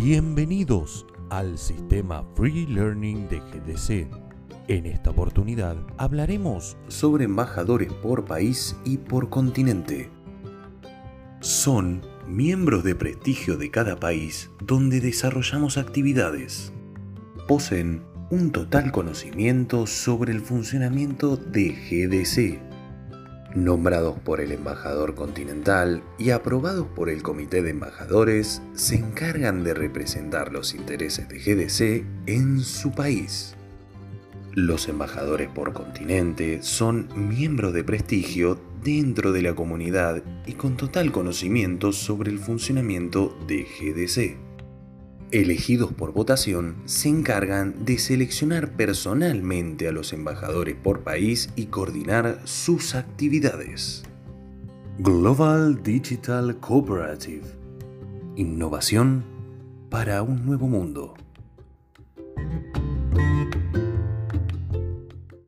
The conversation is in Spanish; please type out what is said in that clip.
Bienvenidos al sistema Free Learning de GDC. En esta oportunidad hablaremos sobre embajadores por país y por continente. Son miembros de prestigio de cada país donde desarrollamos actividades. Poseen un total conocimiento sobre el funcionamiento de GDC nombrados por el embajador continental y aprobados por el comité de embajadores, se encargan de representar los intereses de GDC en su país. Los embajadores por continente son miembros de prestigio dentro de la comunidad y con total conocimiento sobre el funcionamiento de GDC elegidos por votación, se encargan de seleccionar personalmente a los embajadores por país y coordinar sus actividades. Global Digital Cooperative. Innovación para un nuevo mundo.